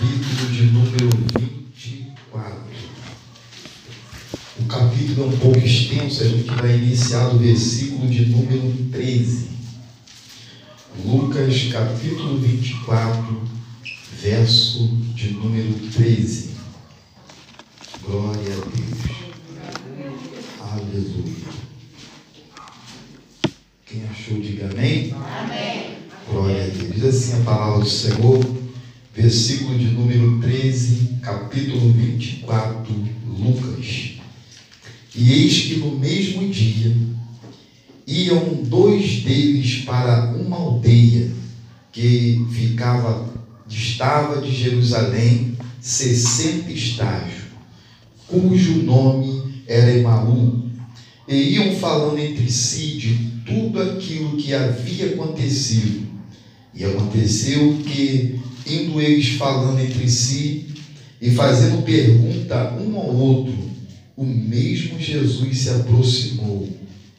capítulo de número 24. O capítulo é um pouco extenso, a gente vai iniciar do versículo de número 13. Lucas, capítulo 24, verso de número 13. Glória a Deus. Aleluia. Quem achou, diga amém. Amém. Glória a Deus. Diz assim a palavra do Senhor, versículo de número 13, capítulo 24, Lucas. E eis que no mesmo dia iam dois deles para uma aldeia que ficava, distava de Jerusalém, sessenta estágios, cujo nome era Emaú, e iam falando entre si de tudo aquilo que havia acontecido. E aconteceu que, indo eles falando entre si e fazendo pergunta um ao outro, o mesmo Jesus se aproximou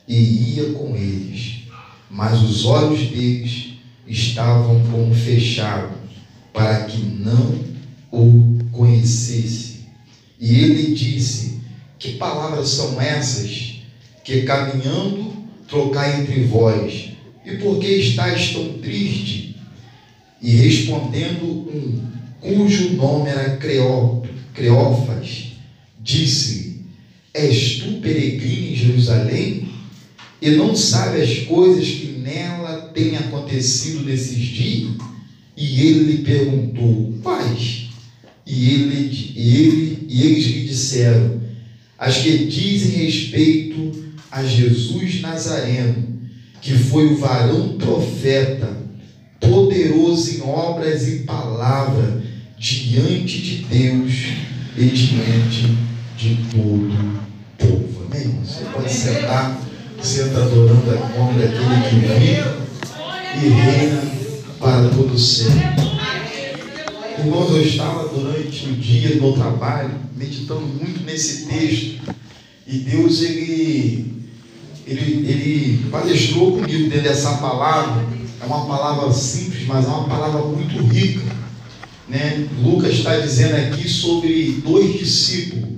e ia com eles, mas os olhos deles estavam como fechados, para que não o conhecesse. E ele disse: Que palavras são essas que caminhando trocar entre vós? E por que estáis tão triste? E respondendo um, cujo nome era Creó, Creófas, disse: És tu peregrino em Jerusalém? E não sabe as coisas que nela têm acontecido nesses dias? E ele lhe perguntou: Quais? E, ele, ele, e eles lhe disseram: As que dizem respeito a Jesus Nazareno, que foi o varão profeta, poderoso em obras e palavra, diante de Deus e diante de todo o povo. Amém? Você pode sentar, senta adorando a nome daquele que vive e reina para todo sempre. Irmãos, eu estava durante o dia do trabalho meditando muito nesse texto e Deus ele ele, ele palestrou comigo dentro dessa palavra. É uma palavra simples, mas é uma palavra muito rica. Né? Lucas está dizendo aqui sobre dois discípulos.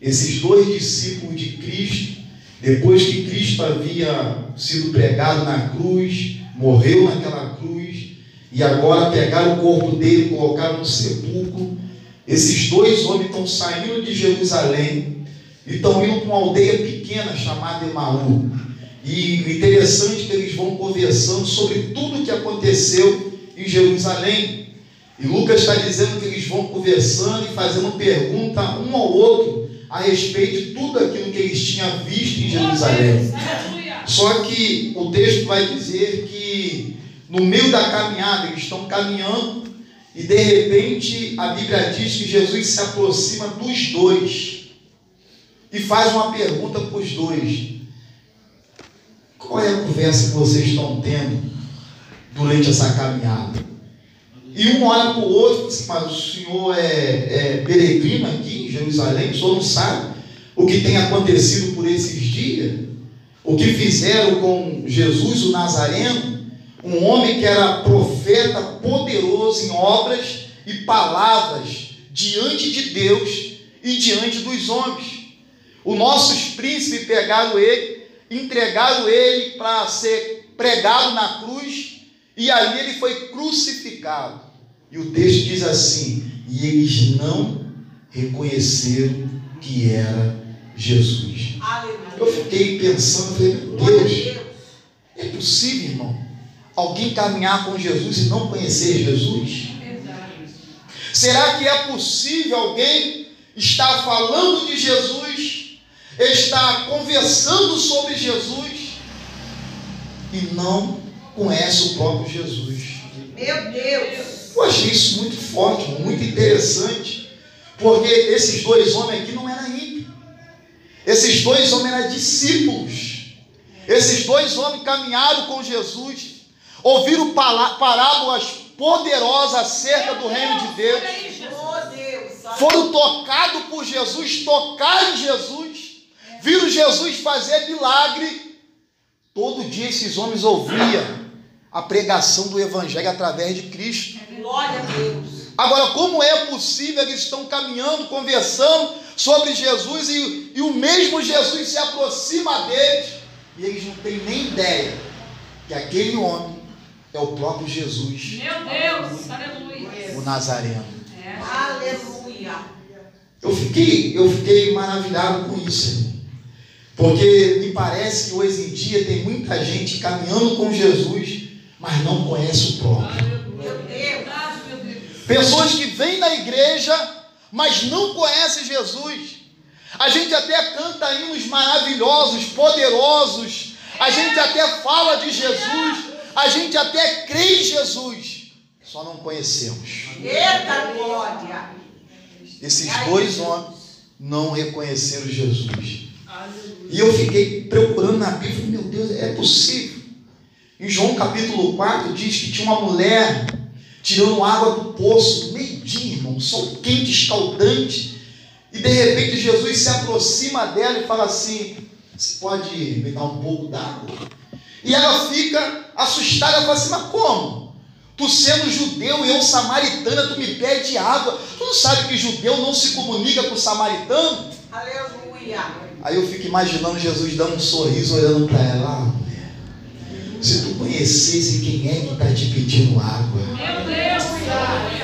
Esses dois discípulos de Cristo, depois que Cristo havia sido pregado na cruz, morreu naquela cruz, e agora pegaram o corpo dele e colocaram no sepulcro. Esses dois homens estão saindo de Jerusalém e estão indo para uma aldeia pequena chamada Emaú. E o interessante é que eles vão conversando sobre tudo o que aconteceu em Jerusalém. E Lucas está dizendo que eles vão conversando e fazendo pergunta um ao outro a respeito de tudo aquilo que eles tinham visto em Jerusalém. Só que o texto vai dizer que no meio da caminhada eles estão caminhando e de repente a Bíblia diz que Jesus se aproxima dos dois e faz uma pergunta para os dois. Qual é a conversa que vocês estão tendo durante essa caminhada? E um olha para o outro e diz, mas o senhor é, é peregrino aqui em Jerusalém, o senhor não sabe o que tem acontecido por esses dias? O que fizeram com Jesus o Nazareno, um homem que era profeta poderoso em obras e palavras diante de Deus e diante dos homens. Os nossos príncipes pegaram ele, entregaram ele para ser pregado na cruz, e ali ele foi crucificado. E o texto diz assim: e eles não reconheceram que era Jesus. Eu fiquei pensando, falei, meu Deus, é possível, irmão, alguém caminhar com Jesus e não conhecer Jesus? Será que é possível alguém estar falando de Jesus, estar conversando sobre Jesus e não conhece o próprio Jesus? Meu Deus. Eu achei isso muito forte, muito interessante, porque esses dois homens aqui não eram ímpios. Esses dois homens eram discípulos. Esses dois homens caminharam com Jesus, ouviram parábolas poderosas acerca do reino de Deus. Foram tocados por Jesus, tocaram em Jesus, viram Jesus fazer milagre. Todo dia esses homens ouviam a pregação do Evangelho através de Cristo. Glória a Deus. Agora, como é possível eles estão caminhando, conversando sobre Jesus e, e o mesmo Jesus se aproxima deles e eles não têm nem ideia que aquele homem é o próprio Jesus. Meu Deus, aleluia. O Nazareno. É. Aleluia. Eu fiquei, eu fiquei maravilhado com isso, irmão. Porque me parece que hoje em dia tem muita gente caminhando com Jesus, mas não conhece o próprio. Pessoas que vêm na igreja, mas não conhecem Jesus. A gente até canta hinos maravilhosos, poderosos. A gente até fala de Jesus. A gente até crê em Jesus. Só não conhecemos. Eita glória. Esses dois homens não reconheceram Jesus. E eu fiquei procurando na Bíblia, meu Deus, é possível. Em João capítulo 4 diz que tinha uma mulher tirando água do poço, meio-dia, irmão, sol quente, escaldante. E de repente Jesus se aproxima dela e fala assim: Você pode me dar um pouco d'água? E ela fica assustada, fala assim: Mas como? Tu sendo judeu e eu samaritana, tu me pede água. Tu não sabe que judeu não se comunica com samaritano? Aleluia. Aí eu fico imaginando Jesus dando um sorriso, olhando para ela. Ah, mulher, se tu conhecesse quem é que está te pedindo água. Deus.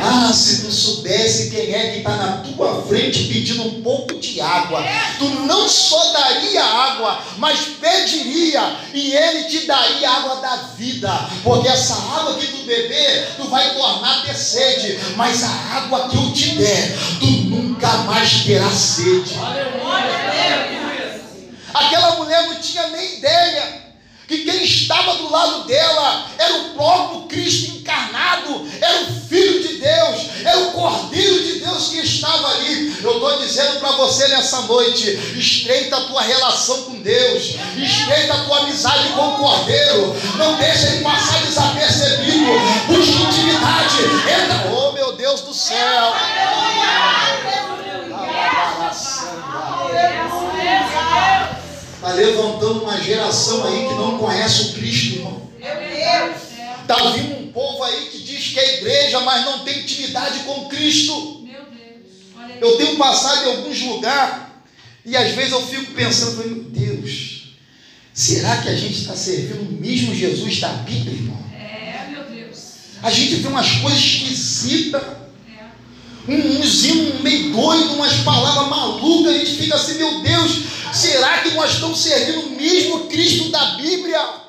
Ah, se tu soubesse quem é que está na tua frente pedindo um pouco de água, tu não só daria água, mas pediria e ele te daria água da vida, porque essa água que tu beber, tu vai tornar a ter sede, mas a água que eu te der, tu nunca mais terás sede. Aquela mulher não tinha nem ideia que quem estava do lado dela era o próprio Cristo encarnado, era o Filho de Deus, era o Cordeiro de Deus que estava ali. Eu estou dizendo para você nessa noite: estreita a tua relação com Deus, estreita a tua amizade com o Cordeiro, não deixa ele passar desapercebido, busca intimidade, entra, oh meu Deus do céu. Está levantando uma geração aí que não conhece o Cristo, irmão. Deus. Está vindo um povo aí que diz que é igreja, mas não tem intimidade com Cristo. Eu tenho passado em alguns lugares e às vezes eu fico pensando, meu Deus, será que a gente está servindo o mesmo Jesus da Bíblia, irmão? É, meu Deus. A gente vê umas coisas esquisitas, É. um, uns hinos meio doido, umas palavras malucas, a gente fica assim, meu Deus, será que nós estamos servindo o mesmo Cristo da Bíblia?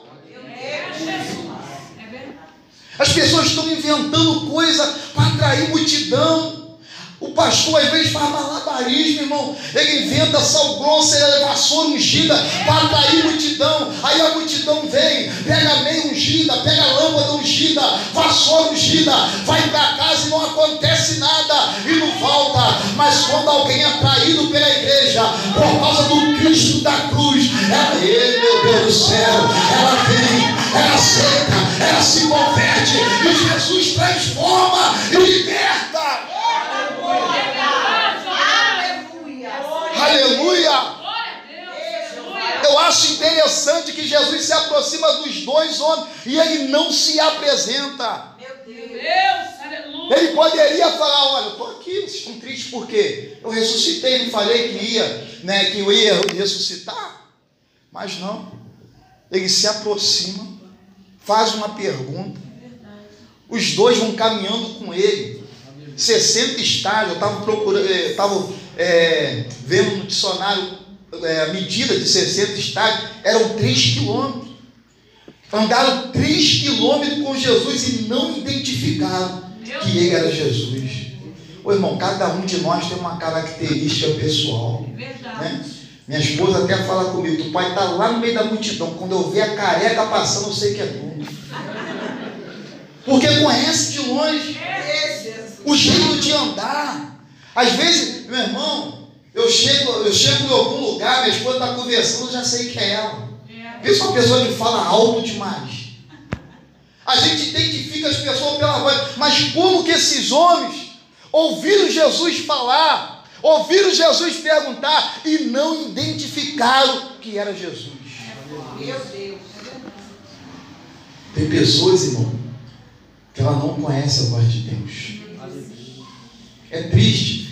As pessoas estão inventando coisa para atrair multidão. O pastor às vezes faz malabarismo, irmão. Ele inventa sal grosso e vassoura ungida para atrair multidão. Aí a multidão vem, pega meia ungida, pega lâmpada ungida, vassoura ungida, vai para casa e não acontece nada e não volta. Mas quando alguém é atraído pela igreja, por causa do Cristo da cruz, ela, Ei, meu Deus do céu, ela vem, ela aceita, ela se converte e Jesus transforma e liberta. Aleluia. Aleluia! Glória a Deus. Aleluia. Eu acho interessante que Jesus se aproxima dos dois homens e ele não se apresenta. Meu Deus. Aleluia. Ele poderia falar: Olha, eu estou aqui, vocês estão tristes por quê? Eu ressuscitei, não falei que ia, né, que eu ia ressuscitar. Mas não. Ele se aproxima, faz uma pergunta. Os dois vão caminhando com ele. 60 estágios, eu estava procurando, estava vendo no dicionário é, a medida de 60 estágios, eram 3 quilômetros. Andaram 3 quilômetros com Jesus e não identificaram que ele era Jesus. Ô irmão, cada um de nós tem uma característica pessoal. Verdade. Né? Minha esposa até fala comigo, tu pode estar lá no meio da multidão, quando eu ver a careca passando, eu sei que é tu. Porque conhece de longe Jesus. o jeito de andar. Às vezes, meu irmão, eu chego, eu chego em algum lugar, minha esposa está conversando, eu já sei que é ela. É. Pensa uma pessoa que fala alto demais. A gente identifica as pessoas pela voz, mas como que esses homens ouviram Jesus falar, ouviram Jesus perguntar e não identificaram que era Jesus? Meu Deus. Tem pessoas, irmão, que ela não conhece a voz de Deus. É triste.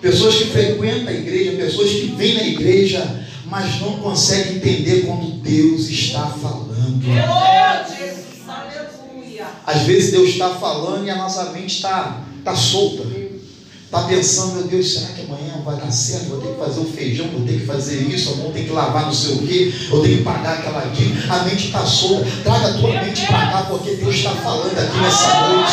Pessoas que frequentam a igreja, pessoas que vêm na igreja, mas não conseguem entender quando Deus está falando. Às vezes Deus está falando e a nossa mente está tá solta. Está pensando, meu Deus, será que amanhã vai dar certo? Vou ter que fazer o feijão, vou ter que fazer isso, vou ter que lavar não sei o quê, eu tenho que pagar aquela dívida. A mente está solta. Traga a tua mente para cá, porque Deus está falando aqui nessa noite.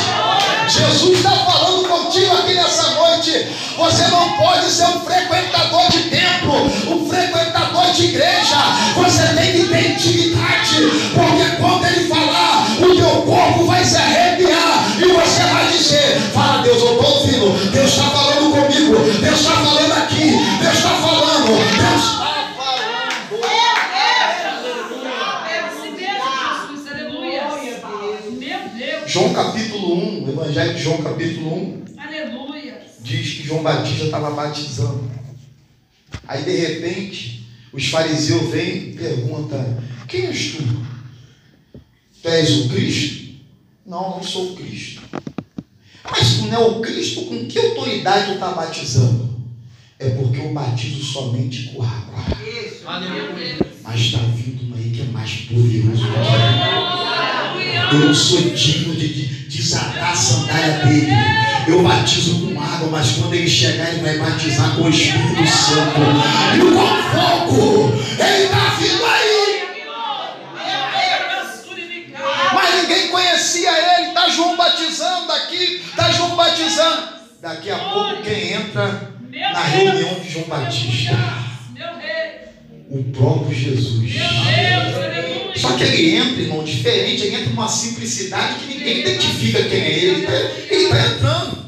Jesus está falando contigo aqui nessa noite. Você não pode ser um frequentador de templo, um frequentador de igreja. Você tem que ter intimidade, porque quando ele falar, o teu corpo vai se arrepiar e você vai dizer: Fala, Deus, eu estou ouvindo. Deus está falando comigo. Deus está falando aqui. Deus está falando. Deus está falando. Mesmo, Jesus. Aleluia. Meu Deus. João capítulo 1, o Evangelho de João capítulo 1, Aleluia. Diz que João Batista estava batizando. Aí de repente, os fariseus vêm e perguntam: Quem és tu? Tu és o Cristo? Não, não sou o Cristo. Mas tu não é o Cristo, com que autoridade tu está batizando? É porque eu batizo somente com água. Deus. Mas está vindo um aí que é mais poderoso. Eu não sou digno de, de desatar a sandália dele. Eu batizo com água, mas quando ele chegar, ele vai batizar com o Espírito Santo. E com fogo, ele está vindo aí. Mas ninguém conhecia ele. Está João batizando aqui, está João batizando. Daqui a pouco, quem entra na reunião de João Batista? O próprio Jesus. Só que ele entra, irmão, diferente, ele entra numa simplicidade que ninguém identifica quem é ele. Ele está entrando.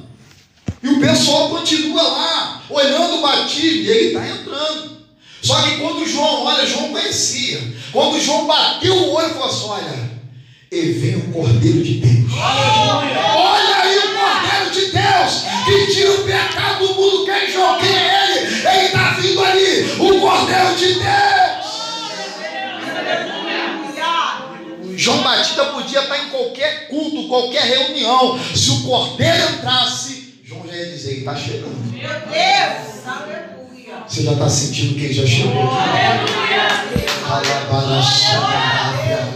E o pessoal continua lá, olhando o batismo, e ele está entrando. Só que quando João olha, João conhecia. Quando João bateu o olho, falou assim: olha, e vem o Cordeiro de Deus. Olha aí o Cordeiro de Deus que tira o pecado do mundo. Quem, João? Quem é ele? Ele está vindo ali, o Cordeiro de Deus. João Batista podia estar em qualquer culto, qualquer reunião. Se o cordeiro entrasse, ia dizer: ele está chegando. Meu Deus, aleluia. Você já está sentindo que ele já chegou? Alabaracharaia.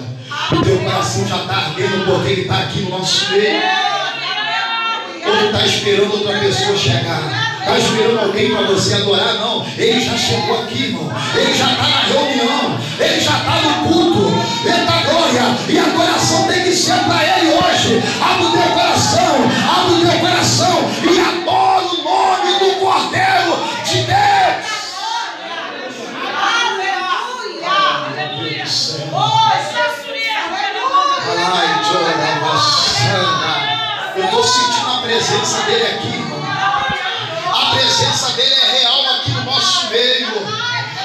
O teu coração já está ardendo porque ele está aqui no nosso meio. Ou está esperando outra pessoa chegar? Está esperando alguém para você adorar? Não. Ele já chegou aqui, irmão. Ele já está na reunião. Ele já está no culto. Presença dele aqui, irmão. A presença dele é real aqui no nosso meio.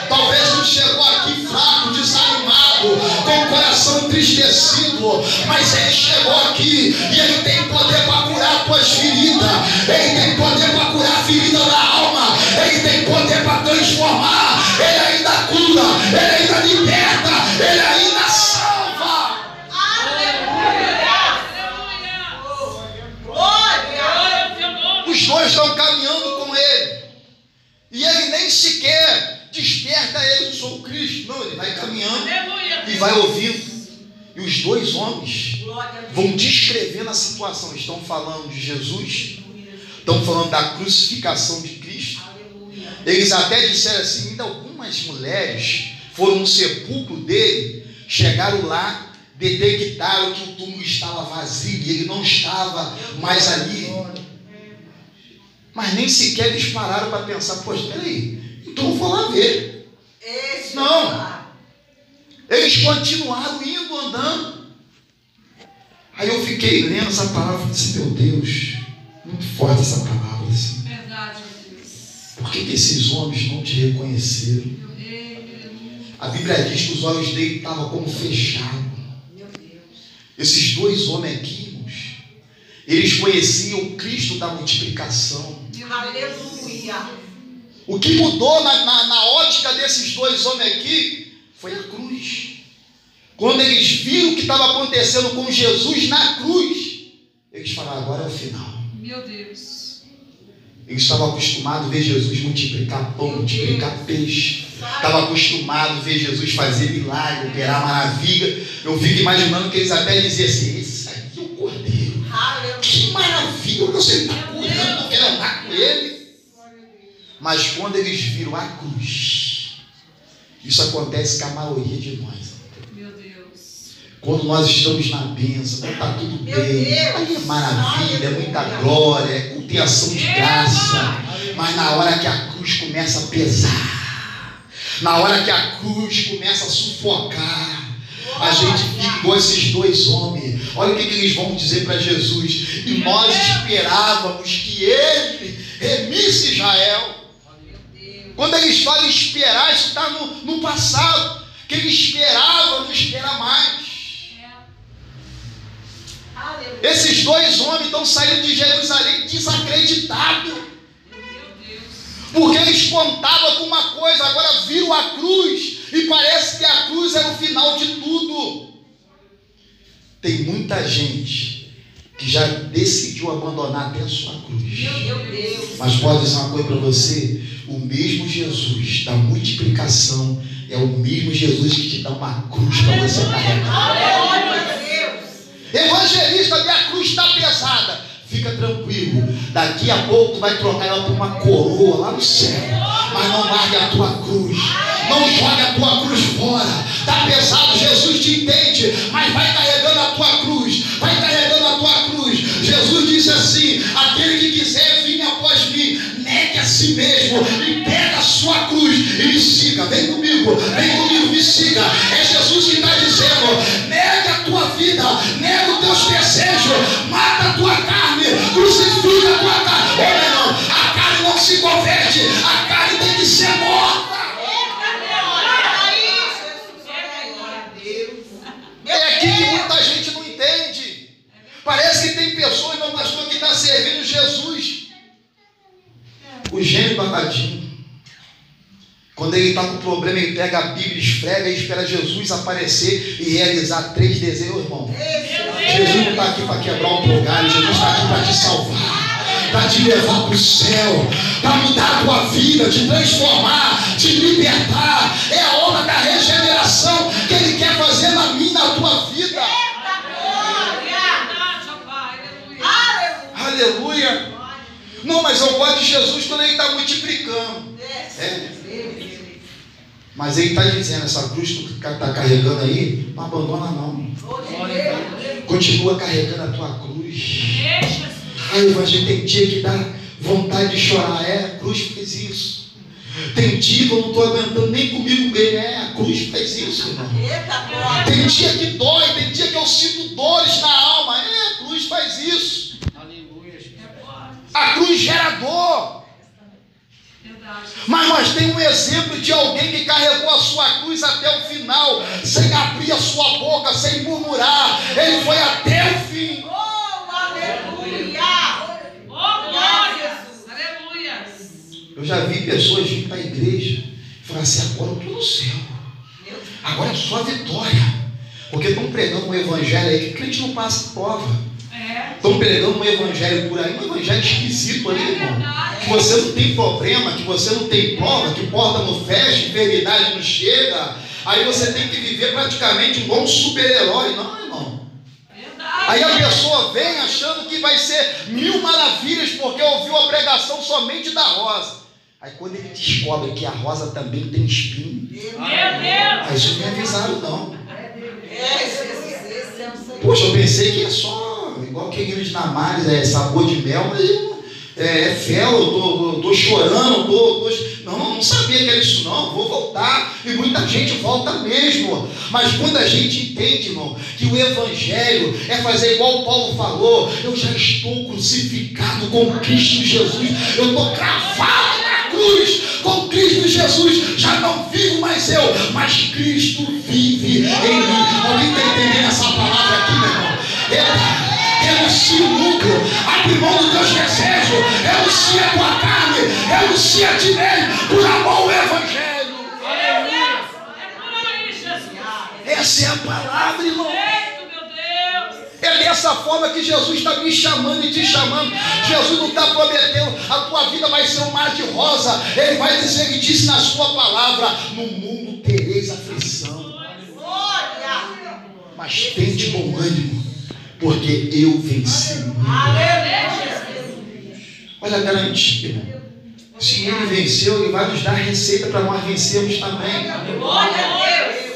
Talvez não chegou aqui fraco, desanimado, com o coração entristecido, mas ele chegou aqui e ele tem poder para curar tuas feridas. Ele tem poder para curar a ferida da alma. Ele tem poder para transformar. Ele ainda cura, ele ainda liberta, ele ainda salva. Glória ao teu estão caminhando com ele. E ele nem sequer desperta ele, eu sou o Cristo. Não, ele vai caminhando Aleluia. e vai ouvindo. E os dois homens vão descrevendo a situação. Estão falando de Jesus, estão falando da crucificação de Cristo. Eles até disseram assim: ainda algumas mulheres foram no sepulcro dele, chegaram lá, detectaram que o túmulo estava vazio e ele não estava mais ali. Mas nem sequer eles pararam para pensar: poxa, peraí, então eu vou lá ver. Não. Eles continuaram indo, andando. Aí eu fiquei lendo essa palavra e disse: meu Deus, muito forte essa palavra. Assim. Verdade, Deus. Por que, que esses homens não te reconheceram? A Bíblia diz que os olhos dele estavam como fechados. Esses dois homens aqui, irmãos, eles conheciam o Cristo da multiplicação. Aleluia. O que mudou na, na, na ótica desses dois homens aqui foi a cruz. Quando eles viram o que estava acontecendo com Jesus na cruz, eles falaram: agora é o final. Meu Deus. Eles estavam acostumados a ver Jesus multiplicar pão, multiplicar peixe. Estava acostumado a ver Jesus fazer milagre, operar maravilha. Eu fico imaginando que eles até diziam assim: Esse aí é o cordeiro. Que maravilha, você está curando, eu quero andar com ele. Mas quando eles viram a cruz, isso acontece com a maioria de nós. Meu Deus. Quando nós estamos na bênção, quando está tudo Meu bem, Deus. é maravilha, é muita glória, é ação de graça. Mas na hora que a cruz começa a pesar, na hora que a cruz começa a sufocar, a gente fica igual esses dois homens. Olha o que, que eles vão dizer para Jesus. E nós esperávamos que ele remisse Israel. Quando eles falam esperar, isso está no, no passado. Que ele esperava, não espera mais. Esses dois homens estão saindo de Jerusalém desacreditados. Porque eles contavam com uma coisa, agora viram a cruz e parece que a cruz era o final de tudo. Tem muita gente que já decidiu abandonar até a sua cruz. Meu Deus. Mas pode dizer uma coisa para você: o mesmo Jesus da multiplicação é o mesmo Jesus que te dá uma cruz para você carregar. Evangelista, minha cruz está pesada. Fica tranquilo. Daqui a pouco tu vai trocar ela por uma coroa lá no céu. Mas não largue a tua cruz. Não jogue a tua cruz fora. Está pesado, Jesus te entende. Mas vai carregando a tua cruz. E espera Jesus aparecer e realizar três desejos, irmão. Jesus não está aqui para quebrar um galho, Jesus está aqui para te salvar, para te levar para o céu, para mudar a tua vida, te transformar, te libertar. É a obra da regeneração que Ele quer fazer na minha na tua vida. Pai. Aleluia. Aleluia. Não, mas eu gosto de Jesus quando Ele está multiplicando. É. Mas Ele está dizendo, essa cruz que tu está carregando aí, não abandona não. Continua carregando a tua cruz. Ei, Jesus. Ai, evangelho, tem dia que dá vontade de chorar. É, a cruz fez isso. Tem dia que eu não estou aguentando nem comigo mesmo. É, a cruz fez isso, irmão. Tem dia que dói, tem dia que eu sinto dores na alma. É, a cruz faz isso. A cruz gera dor. Mas nós temos um exemplo de alguém que carregou a sua cruz até o final, sem abrir a sua boca, sem murmurar. Ele foi até o fim. Oh, glória. Aleluia. Eu já vi pessoas vir para a igreja e falar assim: agora eu estou no céu. Agora é só vitória. Porque estão pregando um evangelho aí que o crente não passa prova. É. Estão pregando um evangelho por aí, um evangelho esquisito aí, irmão. Que você não tem problema, que você não tem prova, que porta não fecha, enfermidade não chega. Aí você tem que viver praticamente um bom super-herói. Não, irmão. Aí a pessoa vem achando que vai ser mil maravilhas porque ouviu a pregação somente da rosa. Aí quando ele descobre que a rosa também tem espinho, Meu Deus. aí isso não me avisaram não. Poxa, eu pensei que é só igual aquele de Namares, é sabor de mel, mas é, é fel, eu tô, eu tô chorando, eu tô, tô- Não, não sabia que era isso não, vou voltar. E muita gente volta mesmo. Mas quando a gente entende, irmão, que o Evangelho é fazer igual Paulo falou, eu já estou crucificado com Cristo Jesus, eu estou cravado na cruz com Cristo Jesus, já não vivo mais eu, mas Cristo vive em mim. Alguém está entendendo essa palavra aqui, meu irmão? Eita, Renuncia o mundo, abre mão dos teus desejos, renuncia a tua carne, renuncia a ti mesmo, por amor ao Evangelho. Essa é a palavra, irmão. É dessa forma que Jesus está me chamando e te chamando. Jesus não está prometendo, a tua vida vai ser um mar de rosa. Ele vai dizer, ele disse na sua palavra: no mundo tereis aflição. Mas tente bom ânimo, porque eu venci. Olha a garantia. irmão. Se ele venceu, ele vai nos dar receita para nós vencermos também. Glória a Deus.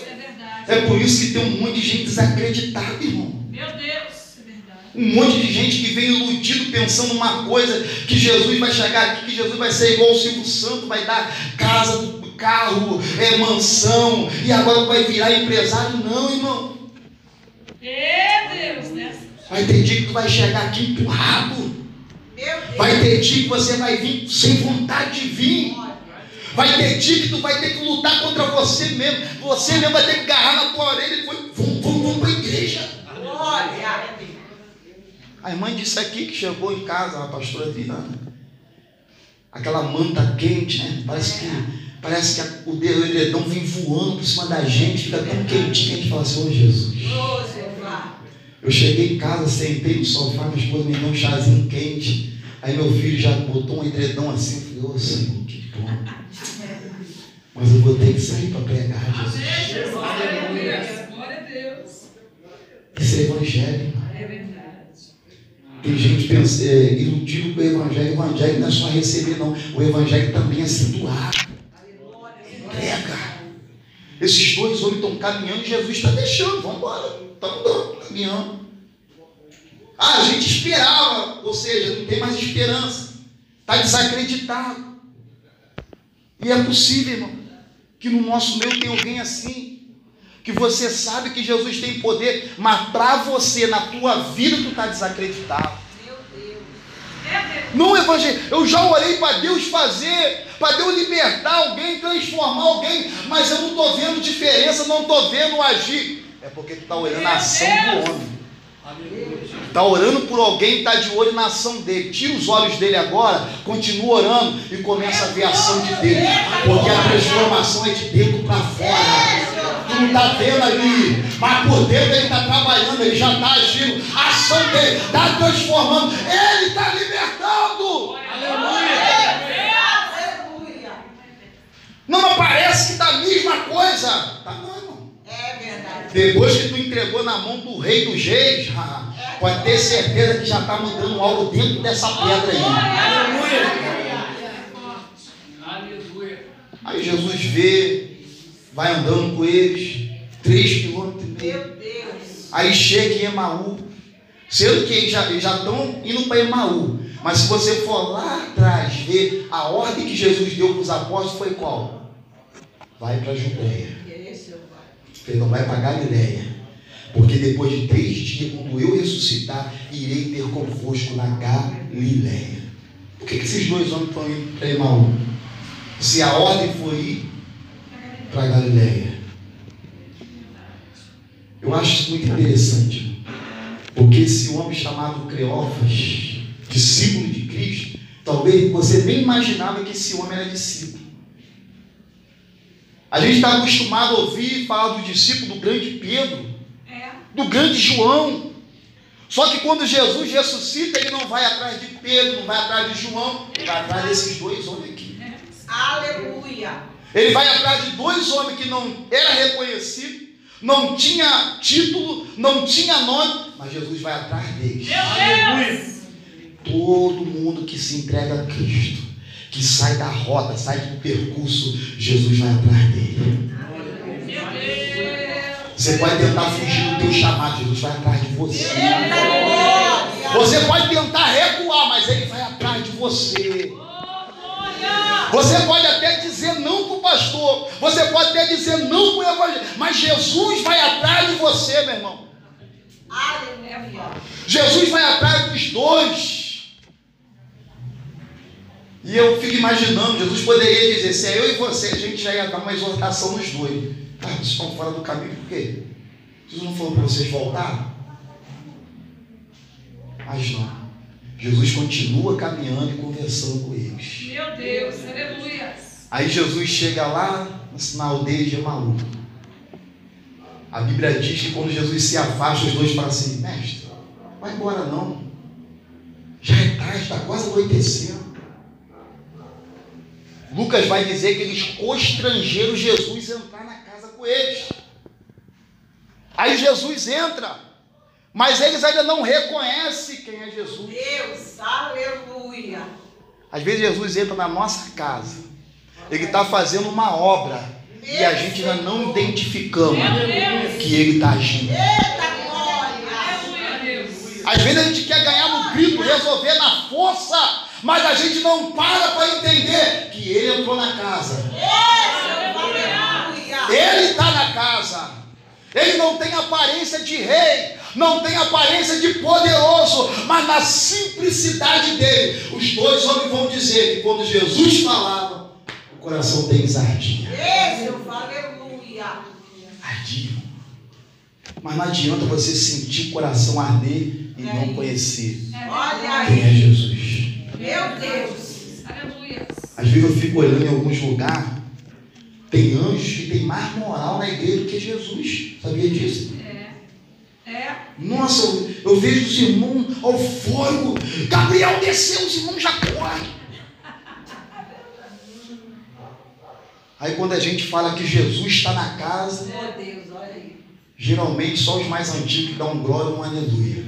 É por isso que tem um monte de gente desacreditada, irmão. Meu Deus, é verdade. Um monte de gente que vem iludido pensando uma coisa, que Jesus vai chegar aqui, que Jesus vai ser igual o Silvio Santo, vai dar casa, carro, é, mansão, e agora vai virar empresário. Não, irmão. Meu Deus, né? Vai ter dia que tu vai chegar aqui empurrado. Vai ter dia que você vai vir sem vontade de vir. Vai ter dia que tu vai ter que lutar contra você mesmo. Você mesmo vai ter que agarrar na tua orelha e foi, vamos, vamos, vamos para a igreja. Glória. A irmã disse aqui que chegou em casa, a pastora Viana. Aquela manta quente, né? Parece que, parece que o dedo- o vem voando por cima da gente, fica tão quentinho que a gente fala assim, ô Jesus. Eu cheguei em casa, sentei no sofá, minha esposa me deu um chazinho quente. Aí meu filho já botou um edredom assim, eu falei, ô Senhor, que bom. Mas eu vou ter que sair para pregar, Jesus. Aleluia. Glória a Deus. Isso é evangelho. É verdade. Tem gente pensa, é, iludido com o evangelho. O evangelho não é só receber, não. O evangelho também é se doar. Entrega. Esses dois homens estão caminhando e Jesus está deixando. Vamos embora. Estamos caminhando. Ah, a gente esperava. Ou seja, não tem mais esperança. Está desacreditado. E é possível, irmão, que no nosso meio tem alguém assim. Que você sabe que Jesus tem poder, mas para você, na tua vida, tu está desacreditado. Meu Deus. Não evangelho. Eu já orei para Deus fazer, para Deus libertar alguém, transformar alguém, mas eu não estou vendo diferença, não estou vendo agir. É porque tu está olhando a ação do homem. Está orando por alguém, está de olho na ação dele. Tira os olhos dele agora, continua orando e começa a ver a ação de Deus. Porque a transformação é de dentro para fora. Tu não está vendo ali, mas por dentro ele está trabalhando, ele já está agindo. A ação dele está transformando, ele está libertando. Aleluia. Não, mas parece que está a mesma coisa. Tá não. Depois que tu entregou na mão do rei dos reis, pode ter certeza que já está mandando algo dentro dessa pedra aí. Aleluia. Aí Jesus vê, vai andando com eles, três quilômetros e meio. Meu Deus. Aí chega em Emaú, sendo que eles já eles já estão indo para Emaú. Mas se você for lá atrás ver a ordem que Jesus deu para os apóstolos foi qual? Vai para a Judéia. Ele não vai para Galiléia. Porque depois de três dias, quando eu ressuscitar, irei ter convosco na Galiléia. Por que, que esses dois homens estão indo para Emaú? Se a ordem foi ir para Galiléia. Eu acho isso muito interessante. Porque esse homem chamado Cleófas, discípulo de Cristo, talvez você nem imaginava que esse homem era discípulo. A gente está acostumado a ouvir falar do discípulo do grande Pedro, É. do grande João. Só que quando Jesus ressuscita, ele não vai atrás de Pedro, não vai atrás de João, ele vai atrás desses dois homens aqui. Aleluia. Ele vai atrás de dois homens que não era reconhecido, não tinha título, não tinha nome, mas Jesus vai atrás deles. Meu Deus. Todo mundo que se entrega a Cristo, que sai da rota, sai do percurso, Jesus vai atrás dele. Você pode tentar fugir do teu chamado, Jesus vai atrás de você. Você pode tentar recuar, mas ele vai atrás de você. Você pode até dizer não para o pastor, você pode até dizer não para o evangelho, mas Jesus vai atrás de você, meu irmão. Jesus vai atrás dos dois. E eu fico imaginando, Jesus poderia dizer, se é eu e você, a gente já ia dar uma exortação nos dois. Ah, vocês estão fora do caminho por quê? Jesus não falou para vocês voltar? Mas não. Jesus continua caminhando e conversando com eles. Meu Deus. Aleluia. Aí Jesus chega lá na aldeia de Emaú. A Bíblia diz que quando Jesus se afasta, os dois falam assim: Mestre, Vai embora não. Já é tarde, está quase anoitecendo. Lucas vai dizer que eles constrangeram Jesus a entrar na casa com eles. Aí Jesus entra, mas eles ainda não reconhecem quem é Jesus. Deus, aleluia. Às vezes Jesus entra na nossa casa, ele está fazendo uma obra e a gente ainda não identificamos que ele está agindo. Eita glória. Aleluia, Deus. Às vezes a gente quer ganhar no grito, resolver na força, mas a gente não para para entender que ele entrou na casa. Ele está na casa. Ele não tem aparência de rei, não tem aparência de poderoso, mas na simplicidade dele, os dois homens vão dizer que quando Jesus falava, o coração deles ardia. Ardia. Mas não adianta você sentir o coração arder e não conhecer quem é. Jesus. Meu Deus. Aleluia. Às vezes eu fico olhando em alguns lugares, tem anjos que tem mais moral na igreja do que Jesus. Sabia disso? É. É. Nossa, eu, eu vejo os irmãos ao fogo. Gabriel desceu, os irmãos já correm. Aí quando a gente fala que Jesus está na casa, Meu Deus, olha aí. Geralmente só os mais antigos dão glória um aleluia.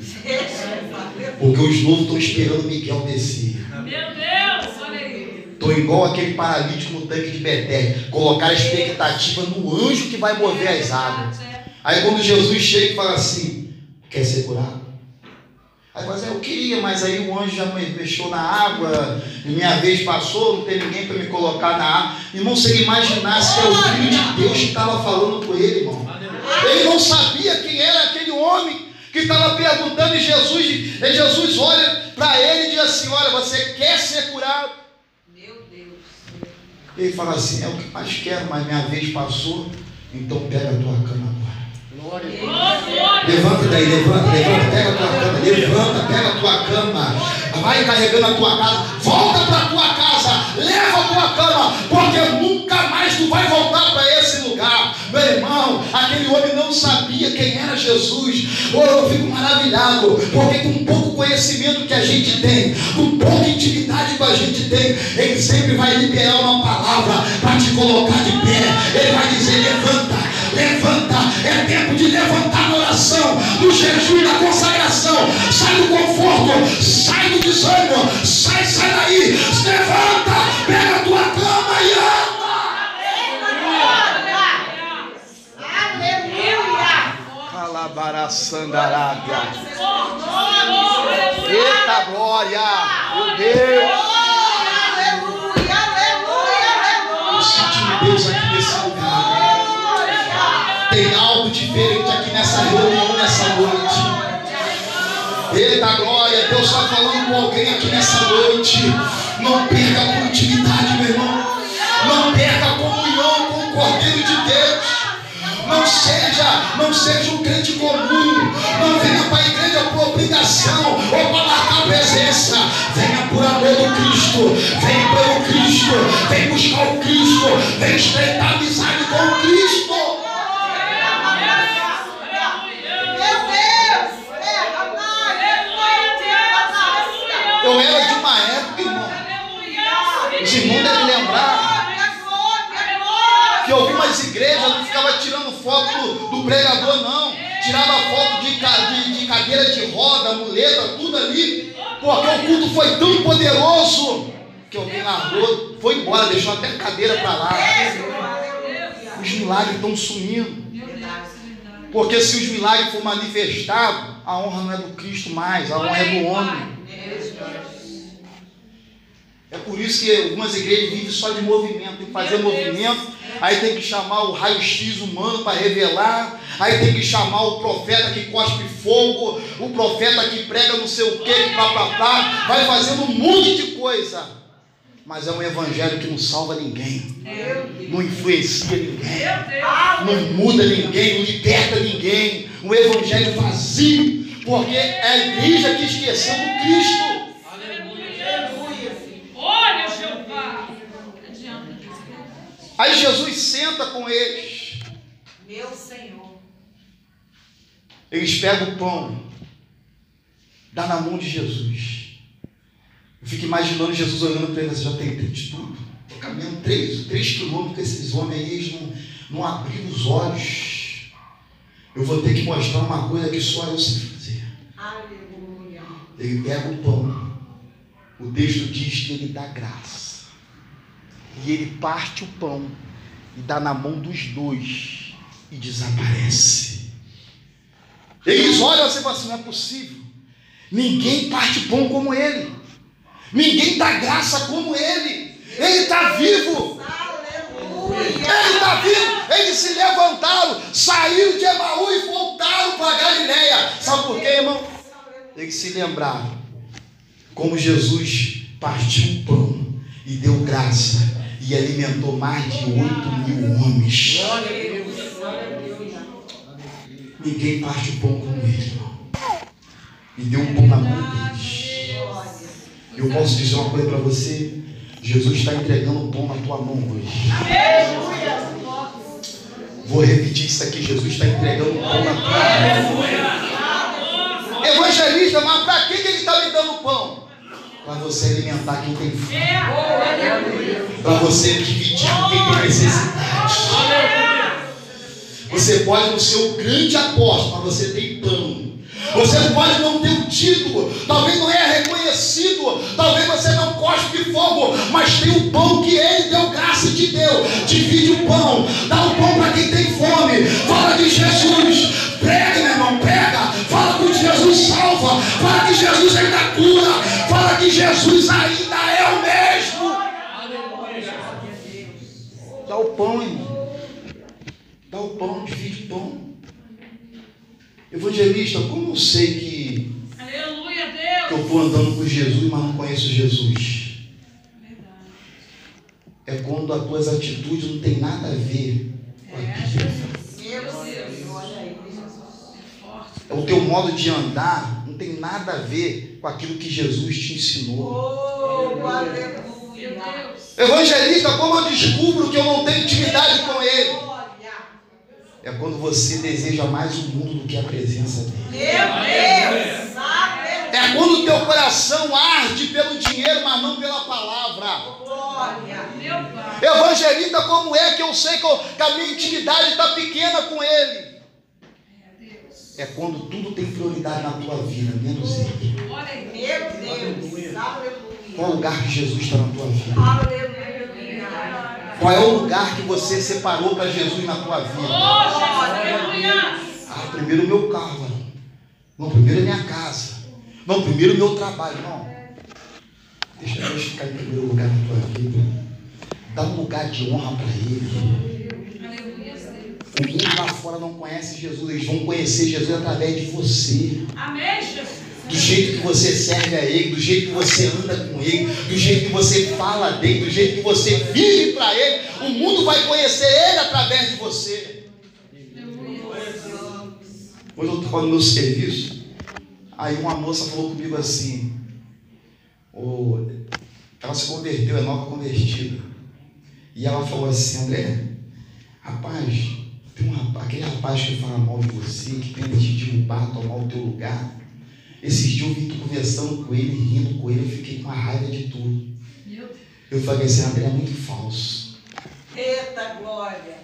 Porque os novos estão esperando Miguel descer. Meu Deus, olha aí. Estou igual aquele paralítico no tanque de Beté. Colocar a expectativa no anjo que vai mover as águas. É. Aí quando Jesus chega e fala assim, quer ser curado? Aí fala assim, eu queria, mas aí o anjo já me mexeu na água, minha vez passou, não tem ninguém para me colocar na água. Irmão, se ele imaginasse que é o Filho de Deus que estava falando com ele, irmão. Ele não sabia quem era aquele homem que estava perguntando e Jesus, e Jesus olha para ele e diz assim, olha, você quer ser curado? Meu Deus. Ele fala assim, é o que mais quero, mas minha vez passou, então pega a tua cama agora. Glória. Levanta daí, levanta, levanta, pega a tua cama, levanta, pega a tua cama, vai carregando a tua casa, volta para a tua casa, leva a tua cama, porque nunca mais tu vai voltar para esse lugar. Meu irmão, aquele homem não sabia quem era Jesus. Oh, eu fico maravilhado, porque com pouco conhecimento que a gente tem, com pouca intimidade que a gente tem, ele sempre vai liberar uma palavra para te colocar de pé. Ele vai dizer: levanta. Levanta, é tempo de levantar na oração, no jejum e na consagração. Sai do conforto, sai do desânimo, sai, sai daí. Levanta, pega a tua cama e anda. Aleluia. Calabaraçandarábia. Aleluia. Eita glória! Meu Deus! Aleluia, aleluia, Eu senti Deus aqui aleluia. Tem algo diferente aqui nessa reunião, nessa noite. Eita glória! Deus está falando com alguém aqui nessa noite. Não perca a continuidade, meu irmão. Não perca a comunhão com o Cordeiro de Deus. Não seja, não seja um crente comum. Não venha para a igreja por obrigação ou para marcar presença. Venha por amor do Cristo. Venha pelo Cristo. Vem buscar o Cristo. Vem estreitar amizade com o Cristo. Igrejas não ficavam tirando foto do, do pregador, não. Tirava foto de, de- de cadeira de roda, muleta, tudo ali. Porque o culto foi tão poderoso que alguém largou, foi embora, deixou até a cadeira para lá. Os milagres estão sumindo. Porque se os milagres for manifestados, a honra não é do Cristo mais, a honra é do homem. É por isso que algumas igrejas vivem só de movimento, tem que fazer movimento, aí tem que chamar o raio-x humano para revelar, aí tem que chamar o profeta que cospe fogo, o profeta que prega não sei o que, pá, vai fazendo um monte de coisa. Mas é um evangelho que não salva ninguém, não influencia ninguém, não muda ninguém, não liberta ninguém, um evangelho vazio, porque é a igreja que esqueceu do Cristo. Olha, Jeová. Não adianta. Aí Jesus senta com eles. Meu Senhor. Eles pegam o pão. dá na mão de Jesus. Eu fico imaginando Jesus olhando para ele, você já tem de tudo. Estou caminhando três, três quilômetros com esses homens aí, eles não, não abriram os olhos. Eu vou ter que mostrar uma coisa que só eu sei fazer. Aleluia. Ele pega o pão. O texto diz que ele dá graça. E ele parte o pão e dá na mão dos dois e desaparece. Eles olham assim e falam assim: não é possível. Ninguém parte pão como ele. Ninguém dá graça como ele. Ele está vivo. Aleluia. Ele está vivo. Eles se levantaram, saíram de Emaú e voltaram para Galileia. Sabe por quê, irmão? Eles se lembraram como Jesus partiu o pão e deu graça e alimentou mais de 8 mil homens. Ninguém parte o pão como ele, irmão. E deu um pão na mão deles. Eu posso dizer uma coisa para você? Jesus está entregando o pão na tua mão hoje. Vou repetir isso aqui: Jesus está entregando o pão na tua mão. Evangelista, mas para que que ele está me dando pão? Para você alimentar quem tem fome. Para você dividir com quem tem necessidade. Você pode não ser o grande apóstolo, mas você tem pão. Você pode não ter um título, talvez não é reconhecido, talvez você não cospe de fogo, mas tem o pão que ele deu graça te deu. Divide o pão, dá o pão para quem tem fome. Fala de Jesus, prega, meu irmão, prega. Fala que Jesus salva, fala que Jesus ainda cura, que Jesus ainda é o mesmo. Dá o pão, irmão. Dá o pão, divide o pão. Evangelista, como eu sei que, Aleluia, que Deus. eu estou andando com Jesus, mas não conheço Jesus? É quando as tuas atitudes não tem nada a ver com aquilo. Jesus. Forte. É o teu modo de andar não tem nada a ver com aquilo que Jesus te ensinou. Oh, aleluia. Deus. Evangelista, como eu descubro que eu não tenho intimidade com Ele? É quando você deseja mais o mundo do que a presença dele. Meu Deus. É quando o teu coração arde pelo dinheiro, mas não pela palavra. Meu Pai. Evangelista, como é que eu sei que, eu- que a minha intimidade está pequena com Ele? É quando tudo tem prioridade na tua vida, menos Ele. Olha aí. Meu Deus. Qual é o lugar que Jesus está na tua vida? Aleluia. Qual é o lugar que você separou para Jesus na tua Oh, vida? Aleluia. Ah, primeiro o meu carro, varão. Não, primeiro a minha casa. Não, primeiro o meu trabalho. Não. Deixa Deus ficar em primeiro lugar na tua vida. Dá um lugar de honra para Ele. O mundo lá fora não conhece Jesus. Eles vão conhecer Jesus através de você. Amém, Jesus. Do jeito que você serve a Ele, do jeito que você anda com Ele, do jeito que você fala dele, do jeito que você vive para Ele. O mundo vai conhecer Ele através de você. Hoje eu estava no meu serviço, aí uma moça falou comigo assim, ô, ela se converteu, é nova convertida. E ela falou assim, André, rapaz, tem um aquele rapaz que fala mal de você, que tenta te derrubar, tomar o teu lugar. Esses dias eu vim conversando com ele, rindo com ele, eu fiquei com a raiva de tudo. Meu Deus. Eu falei assim, André é muito falso. Eita glória.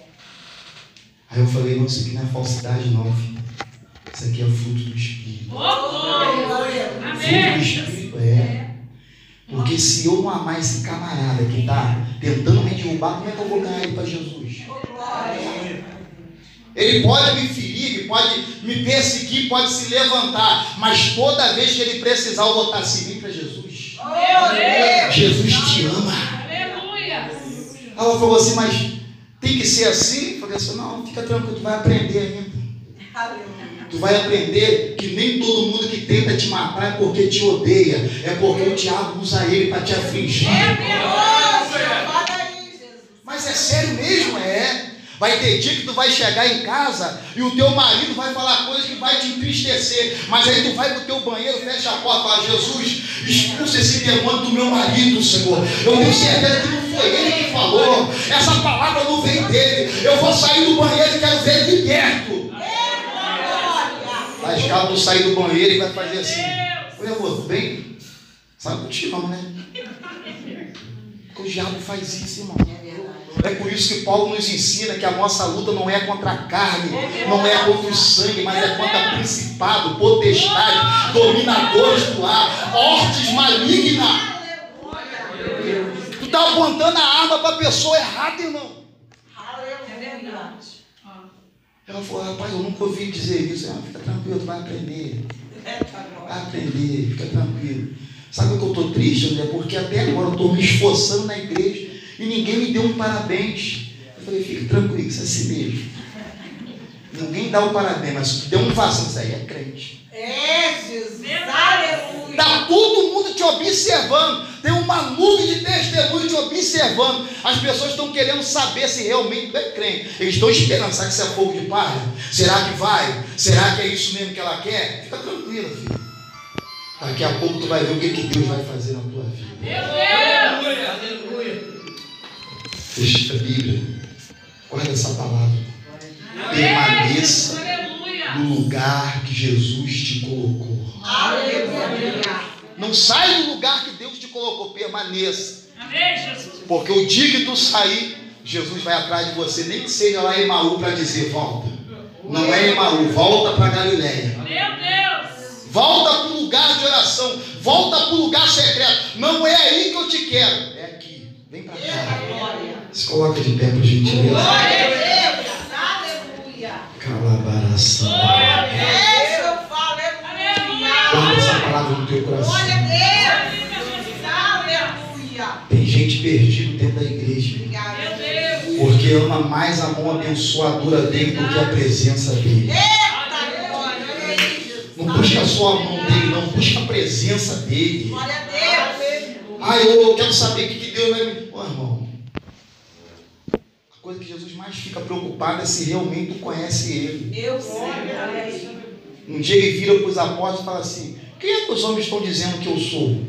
Aí eu falei, não, isso aqui não é falsidade não, filho. Isso aqui é fruto do Espírito. Oh, glória. Fruto do. Espírito é. Porque se eu não amar esse camarada que está tentando me derrubar, como é que eu vou ganhar ele para Jesus? Oh, glória. Ele pode me ferir, ele pode me perseguir, pode se levantar, mas toda vez que ele precisar, eu vou estar assim para Jesus. Oh, Deus. Jesus te ama. Aleluia. Ela falou assim, mas tem que ser assim? Eu falei assim, não, fica tranquilo, tu vai aprender ainda. Aleluia. Tu vai aprender que nem todo mundo que tenta te matar é porque te odeia, é porque o diabo usa ele para te afligir. Aí, Jesus. Mas é sério mesmo, é. Vai ter dia que tu vai chegar em casa e o teu marido vai falar coisas que vai te entristecer. Mas aí tu vai pro teu banheiro, fecha a porta e fala, Jesus, expulsa esse demônio do meu marido, Senhor. Eu tenho certeza que não foi ele que falou. Essa palavra não veio dele. Eu vou sair do banheiro e quero ver ele liberto. Os caras vão sair do banheiro e vai fazer assim. Oi, amor, tudo bem? Sabe amo, né? O diabo faz isso, irmão. É por isso que Paulo nos ensina que a nossa luta não é contra a carne, não é contra o sangue, mas é contra principado, potestade, dominadores do ar, hortes malignas. Tu está apontando a arma para a pessoa errada, irmão. Ela falou, rapaz, eu nunca ouvi dizer isso. Ah, fica tranquilo, tu vai aprender. Vai aprender, fica tranquilo. Sabe o que eu estou triste, André? Porque até agora eu estou me esforçando na igreja e ninguém me deu um parabéns. Eu falei, fica tranquilo, isso é assim mesmo. Ninguém dá um parabéns, mas se deu um façam, isso aí é crente. É, Jesus. Aleluia. Está todo mundo te observando. Tem uma nuvem de testemunhos te observando. As pessoas estão querendo saber se realmente tu é crente. Eles estão esperando. Será que isso é fogo de palha? Será que vai? Será que é isso mesmo que ela quer? Fica tranquilo, filho. Daqui a pouco tu vai ver o que, que Deus vai fazer na tua vida. Fecha a Bíblia. Guarda essa palavra. Permaneça no lugar que Jesus te colocou. Não sai do lugar que Deus te colocou, permaneça. Porque o dia que tu sair, Jesus vai atrás de você, nem que seja lá em Emaú para dizer, volta. Não é Emaú, volta para Galiléia. Volta para o lugar de oração, volta para o lugar secreto. Não é aí que eu te quero, é aqui. Vem para cá. Glória. Se coloca de pé, por gentileza. Glória a Deus. Aleluia. Calabaração. Deixa eu falar, Guarda aleluia. essa palavra no teu coração. Glória a Deus. Aleluia. Tem gente perdida dentro da igreja. Deus. Porque ama mais a mão abençoadora dele do que a presença dele. Glória. Não busca só a mão dele, não. Busca a presença dele. Glória a Deus. Ah, eu quero saber o que que Deus vai me. Pô, irmão. Coisa que Jesus mais fica preocupado é se realmente tu conhece ele. Eu sei. Um dia ele vira para os apóstolos e fala assim: Quem é que os homens estão dizendo que eu sou?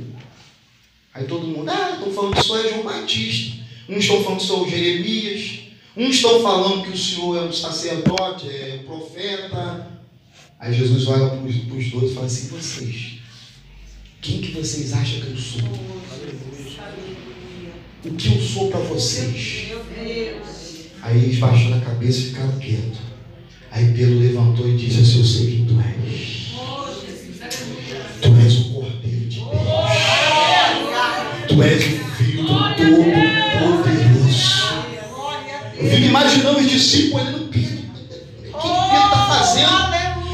Aí todo mundo, ah, estão falando que o senhor é João Batista. Uns estão falando que o senhor é Jeremias. Uns estão falando que o senhor é um sacerdote, é profeta. Aí Jesus olha para os dois e fala assim: Vocês, quem que vocês acham que eu sou? O que eu sou para vocês? Meu Deus. Aí eles baixaram a cabeça e ficaram quietos. Aí Pedro levantou e disse assim: Eu sei quem tu és. Tu és o Cordeiro de Deus. Tu és o Filho do Todo-Poderoso. Eu fico imaginando os discípulos olhando Pedro. O que, que Pedro está fazendo?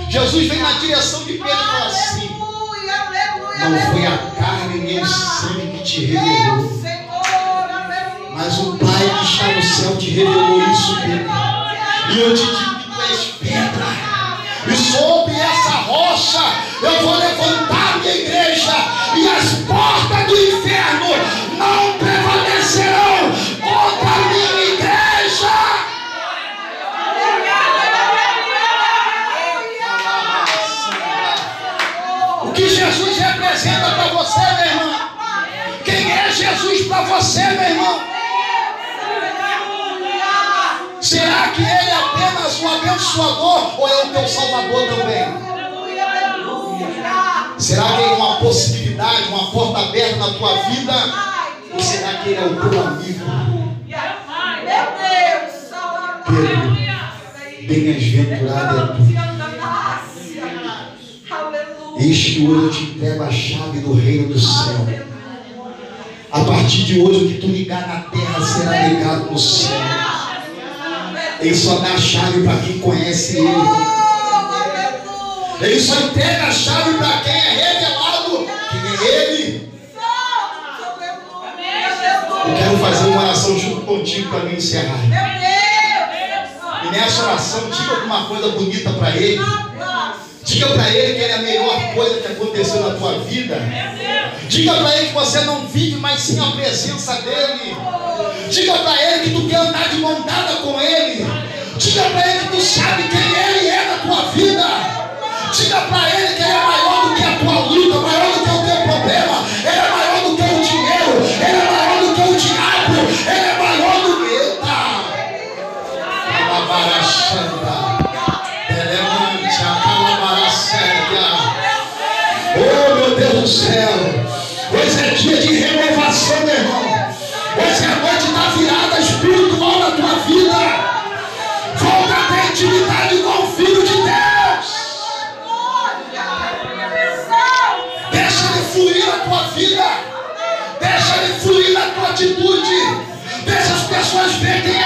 Jesus vem na direção de Pedro e fala assim: Não foi a carne nem o sangue que te revelou. Mas o Pai que está no céu te revelou isso, Pedro. E eu te digo que tu és pedra. E sobre essa rocha eu vou levantar minha igreja. E as portas do inferno não prevalecerão contra a minha igreja. O que Jesus representa para você, meu irmão? Quem é Jesus para você, meu irmão? Será que ele é apenas um abençoador ou é o teu salvador também? Será que ele é uma possibilidade, uma porta aberta na tua vida? Ou será que ele é o teu amigo? Bem-aventurado é tu. Eis que hoje eu te entrego a chave do reino do céu. A partir de hoje, o que tu ligar na terra será ligado no céu. Ele só dá a chave para quem conhece ele. Ele só entrega a chave para quem é revelado. Quem é ele? Eu quero fazer uma oração junto contigo para me encerrar. E nessa oração, diga alguma coisa bonita para ele. Diga para ele que ele é a melhor coisa que aconteceu na tua vida. Diga para ele que você não vive mais sem a presença dele. Diga para ele que tu quer andar de mão dada com ele. Diga para ele que tu sabe quem ele é na tua vida. Diga para ele que ele é maior do que a tua luta, maior atitude. Deixa as pessoas verem quem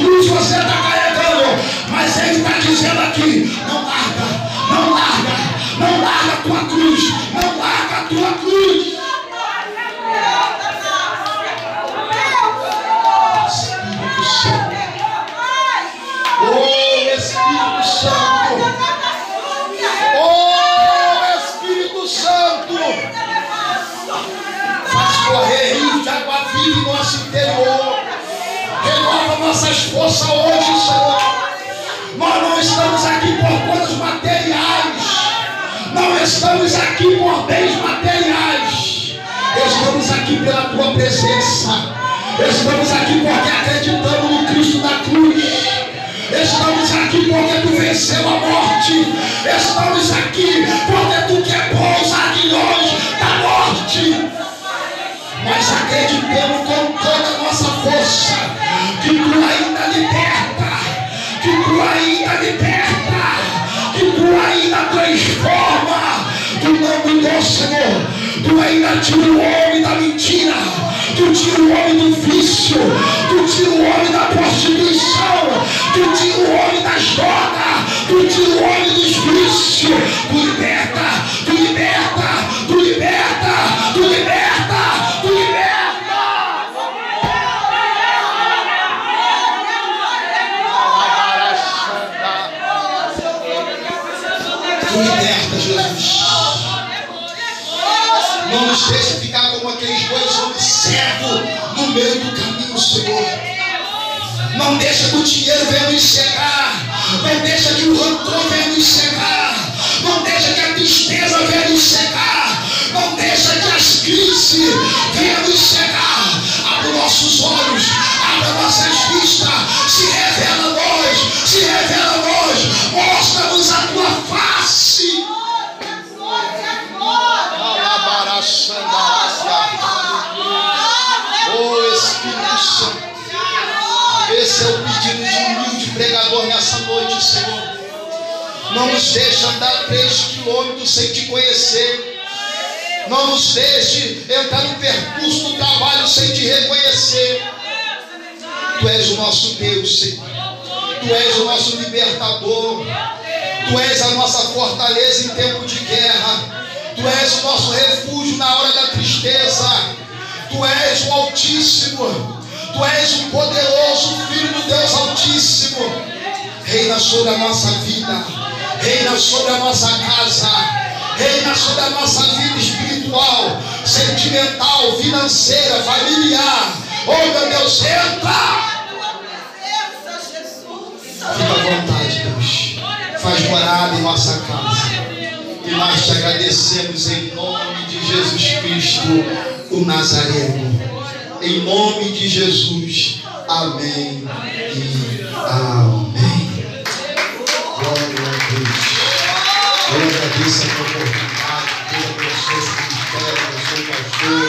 cruz você está carregando. Mas ele está dizendo aqui: não larga, aqui por bens materiais. Estamos aqui pela tua presença. Estamos aqui porque acreditamos no Cristo da cruz. Estamos aqui porque tu venceu a morte. Estamos aqui porque tu quebrou os aguilhões da morte. Mas acreditamos com toda a nossa força que tu ainda liberta, que tu ainda liberta, que tu ainda transforma. Tu não mudou, Senhor. Tu ainda tira o homem da mentira. Tu tira o homem do vício. Tu tira o homem da prostituição. Tu tira o homem das drogas. Tu tira o homem dos vícios. Tu liberta, tu liberta, tu liberta, tu liberta, tu liberta. Tu liberta, Jesus. Não nos deixe ficar como aqueles dois homens cegos no meio do caminho, Senhor. Não deixa que o dinheiro venha nos cegar. Não deixa que o rancor venha nos cegar. Não deixa que a tristeza venha nos cegar. Não deixa que as crises venham nos cegar. Abre nossos olhos, abre nossas vistas. Se revela a nós, se revela a nós. Mostra-nos a tua face. Oh Espírito Santo. Esse é o pedido de um humilde pregador nessa noite, Senhor. Não nos deixe andar três quilômetros sem te conhecer. Não nos deixe entrar no percurso do trabalho sem te reconhecer. Tu és o nosso Deus, Senhor. Tu és o nosso libertador. Tu és a nossa fortaleza em tempo de guerra. Tu és o nosso refúgio na hora da tristeza. Tu és o Altíssimo. Tu és o poderoso Filho do Deus Altíssimo. Reina sobre a nossa vida. Reina sobre a nossa casa. Reina sobre a nossa vida espiritual, sentimental, financeira, familiar. Oh meu Deus, entra! Fica à vontade, Deus. Faz morada em nossa casa. E nós te agradecemos em nome de Jesus Cristo, o Nazareno. Em nome de Jesus. Amém e amém. Glória a Deus. Eu agradeço a tua oportunidade. Abençoe esse ministério, o pastor.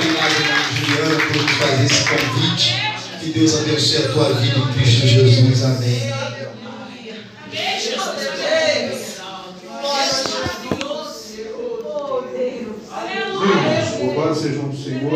Irmão Juliana, por nos fazer esse convite. Que Deus abençoe a tua vida em Cristo Jesus. Amém. Louvado seja o Senhor.